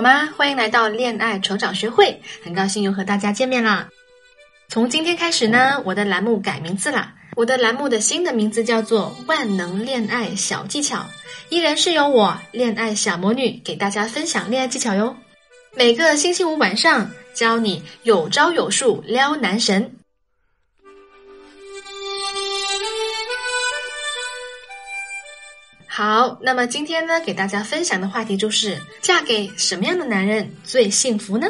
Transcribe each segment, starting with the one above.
好吗？欢迎来到恋爱成长学会，很高兴又和大家见面啦。从今天开始呢，我的栏目改名字啦。我的栏目的新的名字叫做“万能恋爱小技巧”，依然是由我恋爱小魔女给大家分享恋爱技巧哟。每个星期五晚上教你有招有数撩男神。好，那么今天呢，给大家分享的话题就是嫁给什么样的男人最幸福呢？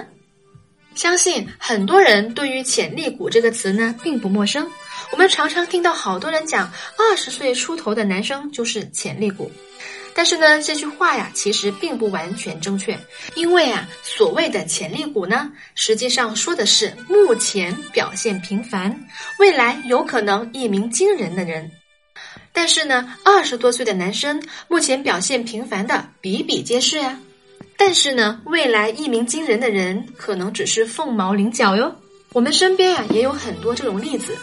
相信很多人对于“潜力股”这个词呢并不陌生，我们常常听到好多人讲，二十岁出头的男生就是潜力股。但是呢，这句话呀，其实并不完全正确，因为啊，所谓的潜力股呢，实际上说的是目前表现平凡，未来有可能一鸣惊人的人。但是呢，二十多岁的男生目前表现平凡的比比皆是呀。但是呢，未来一鸣惊人的人可能只是凤毛麟角哟。我们身边啊也有很多这种例子，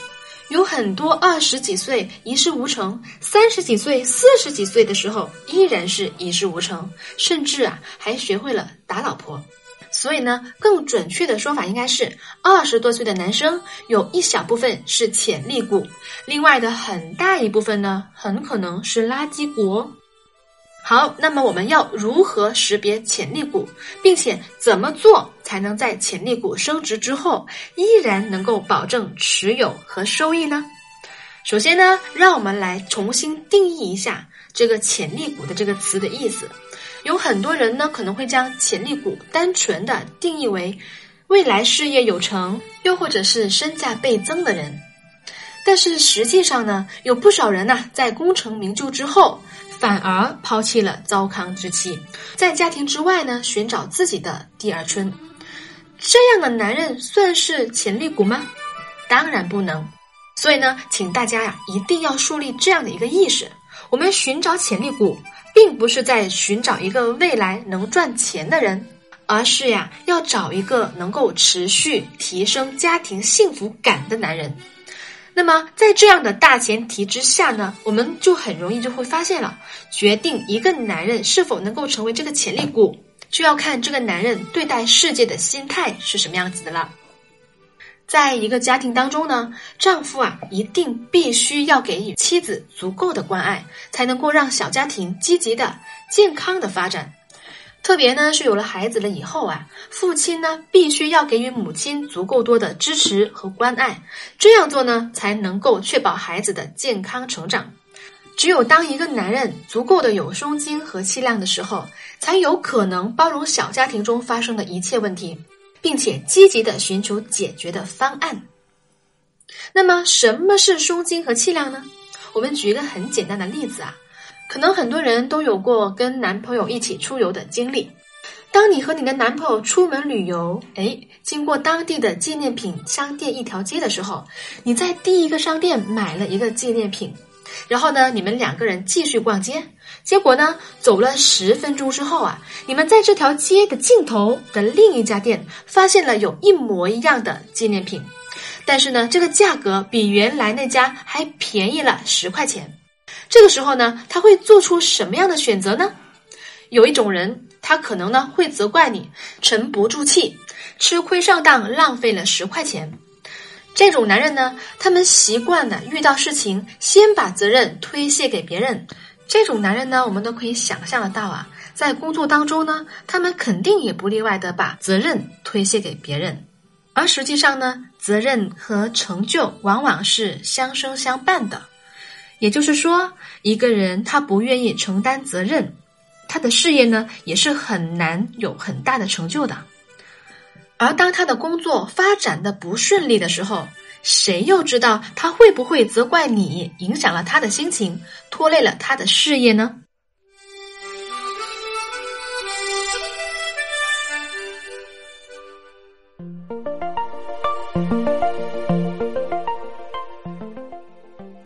有很多二十几岁一事无成，三十几岁、四十几岁的时候依然是一事无成，甚至啊还学会了打老婆。所以呢，更准确的说法应该是，二十多岁的男生有一小部分是潜力股，另外的很大一部分呢，很可能是垃圾股。好，那么我们要如何识别潜力股，并且怎么做才能在潜力股升值之后，依然能够保证持有和收益呢？首先呢，让我们来重新定义一下这个潜力股的这个词的意思。有很多人呢可能会将潜力股单纯的定义为未来事业有成，又或者是身价倍增的人。但是实际上呢，有不少人呢在功成名就之后，反而抛弃了糟糠之妻，在家庭之外呢寻找自己的第二春。这样的男人算是潜力股吗？当然不能。所以呢，请大家呀一定要树立这样的一个意识：我们寻找潜力股。并不是在寻找一个未来能赚钱的人，而是呀要找一个能够持续提升家庭幸福感的男人。那么在这样的大前提之下呢，我们就很容易就会发现了，决定一个男人是否能够成为这个潜力股，就要看这个男人对待世界的心态是什么样子的了。在一个家庭当中呢，丈夫啊一定必须要给予妻子足够的关爱，才能够让小家庭积极的、健康的发展。特别呢是有了孩子了以后啊，父亲呢必须要给予母亲足够多的支持和关爱，这样做呢才能够确保孩子的健康成长。只有当一个男人足够的有胸襟和气量的时候，才有可能包容小家庭中发生的一切问题。并且积极的寻求解决的方案。那么，什么是胸襟和气量呢？我们举一个很简单的例子啊，可能很多人都有过跟男朋友一起出游的经历。当你和你的男朋友出门旅游，哎，经过当地的纪念品商店一条街的时候，你在第一个商店买了一个纪念品。然后呢，你们两个人继续逛街，结果呢，走了十分钟之后啊，你们在这条街的尽头的另一家店发现了有一模一样的纪念品，但是呢，这个价格比原来那家还便宜了十块钱。这个时候呢，他会做出什么样的选择呢？有一种人，他可能呢会责怪你沉不住气，吃亏上当，浪费了十块钱。这种男人呢，他们习惯的遇到事情先把责任推卸给别人。这种男人呢，我们都可以想象得到啊，在工作当中呢，他们肯定也不例外的把责任推卸给别人。而实际上呢，责任和成就往往是相生相伴的。也就是说，一个人他不愿意承担责任，他的事业呢也是很难有很大的成就的。而当他的工作发展的不顺利的时候谁又知道他会不会责怪你影响了他的心情拖累了他的事业呢？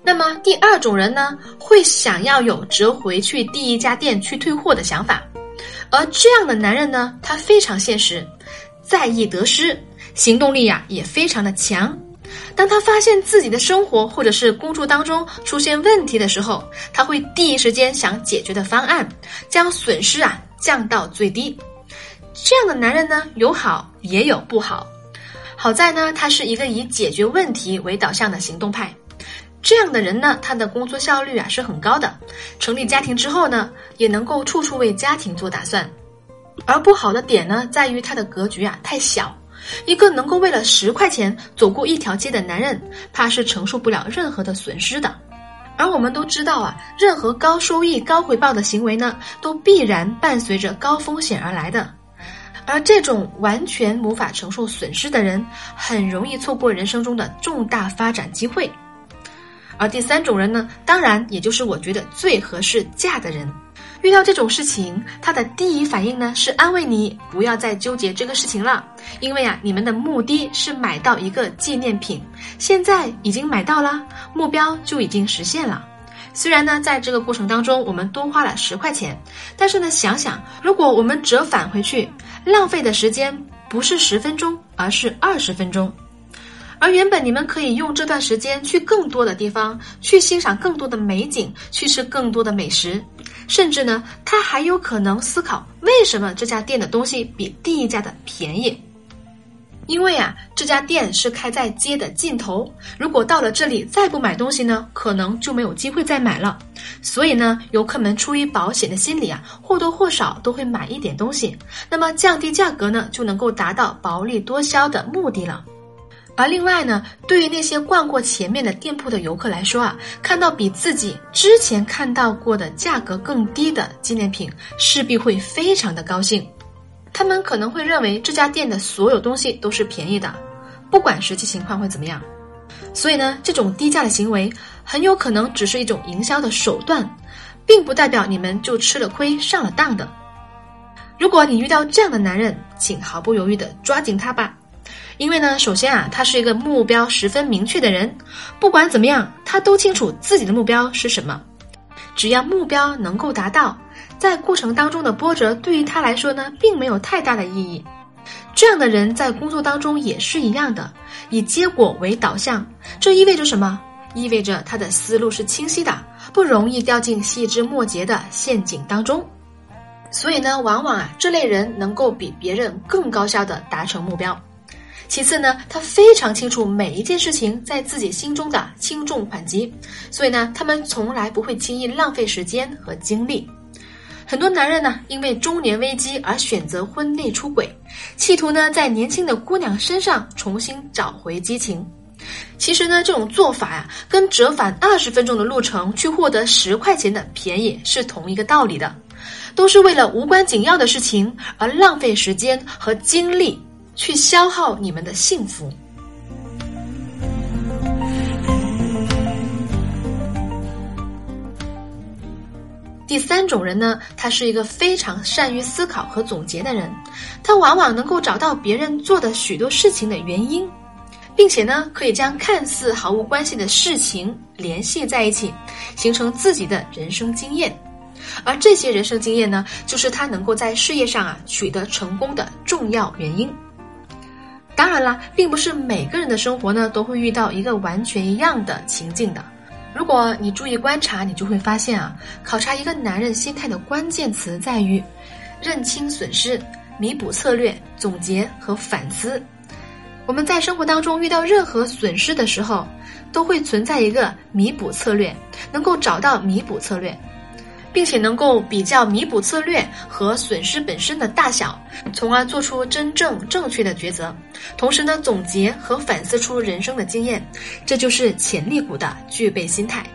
那么第二种人呢会想要有折回去第一家店去退货的想法。而这样的男人呢他非常现实在意得失，行动力呀也非常的强。当他发现自己的生活或者是工作当中出现问题的时候，他会第一时间想解决的方案，将损失啊降到最低。这样的男人呢，有好也有不好。好在呢，他是一个以解决问题为导向的行动派。这样的人呢，他的工作效率啊是很高的。成立家庭之后呢，也能够处处为家庭做打算。而不好的点呢，在于他的格局啊太小。一个能够为了十块钱走过一条街的男人，怕是承受不了任何的损失的。而我们都知道啊，任何高收益、高回报的行为呢，都必然伴随着高风险而来的。而这种完全无法承受损失的人，很容易错过人生中的重大发展机会。而第三种人呢，当然也就是我觉得最合适嫁的人。遇到这种事情，他的第一反应呢是安慰你，不要再纠结这个事情了，因为啊，你们的目的是买到一个纪念品，现在已经买到了，目标就已经实现了。虽然呢，在这个过程当中我们多花了十块钱，但是呢，想想如果我们折返回去，浪费的时间不是十分钟，而是二十分钟。而原本你们可以用这段时间去更多的地方，去欣赏更多的美景，去吃更多的美食，甚至呢，他还有可能思考为什么这家店的东西比第一家的便宜。因为啊，这家店是开在街的尽头，如果到了这里再不买东西呢，可能就没有机会再买了。所以呢，游客们出于保险的心理啊，或多或少都会买一点东西，那么降低价格呢，就能够达到薄利多销的目的了。而另外呢，对于那些逛过前面的店铺的游客来说啊，看到比自己之前看到过的价格更低的纪念品，势必会非常的高兴。他们可能会认为这家店的所有东西都是便宜的，不管实际情况会怎么样。所以呢，这种低价的行为很有可能只是一种营销的手段，并不代表你们就吃了亏上了当的。如果你遇到这样的男人，请毫不犹豫的抓紧他吧。因为呢，首先啊，他是一个目标十分明确的人，不管怎么样，他都清楚自己的目标是什么。只要目标能够达到，在过程当中的波折对于他来说呢，并没有太大的意义。这样的人在工作当中也是一样的，以结果为导向。这意味着什么？意味着他的思路是清晰的，不容易掉进细枝末节的陷阱当中。所以呢，往往啊，这类人能够比别人更高效的达成目标。其次呢，他非常清楚每一件事情在自己心中的轻重缓急，所以呢，他们从来不会轻易浪费时间和精力。很多男人呢，因为中年危机而选择婚内出轨，企图呢在年轻的姑娘身上重新找回激情。其实呢，这种做法呀，跟折返二十分钟的路程去获得十块钱的便宜是同一个道理的，都是为了无关紧要的事情而浪费时间和精力。去消耗你们的幸福。第三种人呢，他是一个非常善于思考和总结的人，他往往能够找到别人做的许多事情的原因，并且呢，可以将看似毫无关系的事情联系在一起，形成自己的人生经验。而这些人生经验呢，就是他能够在事业上啊取得成功的重要原因。当然啦，并不是每个人的生活呢都会遇到一个完全一样的情境的。如果你注意观察，你就会发现啊，考察一个男人心态的关键词在于认清损失、弥补策略、总结和反思。我们在生活当中遇到任何损失的时候，都会存在一个弥补策略，能够找到弥补策略。并且能够比较弥补策略和损失本身的大小，从而做出真正正确的抉择。同时呢，总结和反思出人生的经验，这就是潜力股的具备心态。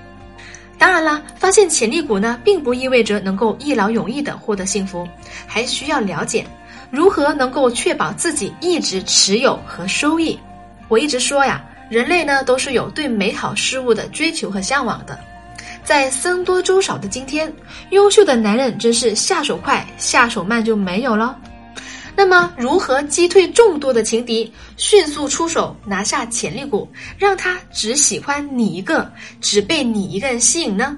当然啦，发现潜力股呢，并不意味着能够一劳永逸的获得幸福，还需要了解如何能够确保自己一直持有和收益。我一直说呀，人类呢都是有对美好事物的追求和向往的。在僧多粥少的今天，优秀的男人真是下手快，下手慢就没有了。那么，如何击退众多的情敌，迅速出手拿下潜力股，让他只喜欢你一个，只被你一个人吸引呢？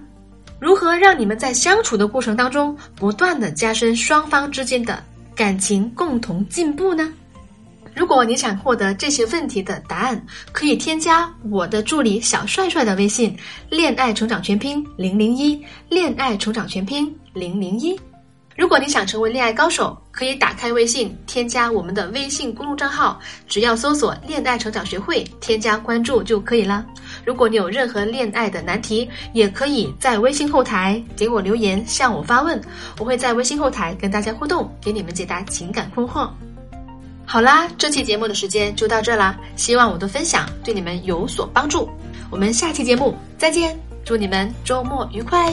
如何让你们在相处的过程当中，不断的加深双方之间的感情，共同进步呢？如果你想获得这些问题的答案，可以添加我的助理小帅帅的微信“恋爱成长全拼零零一”，恋爱成长全拼零零一。如果你想成为恋爱高手，可以打开微信，添加我们的微信公众账号，只要搜索“恋爱成长学会”，添加关注就可以了。如果你有任何恋爱的难题，也可以在微信后台给我留言，向我发问，我会在微信后台跟大家互动，给你们解答情感困惑。好啦，这期节目的时间就到这啦，希望我的分享对你们有所帮助。我们下期节目再见，祝你们周末愉快。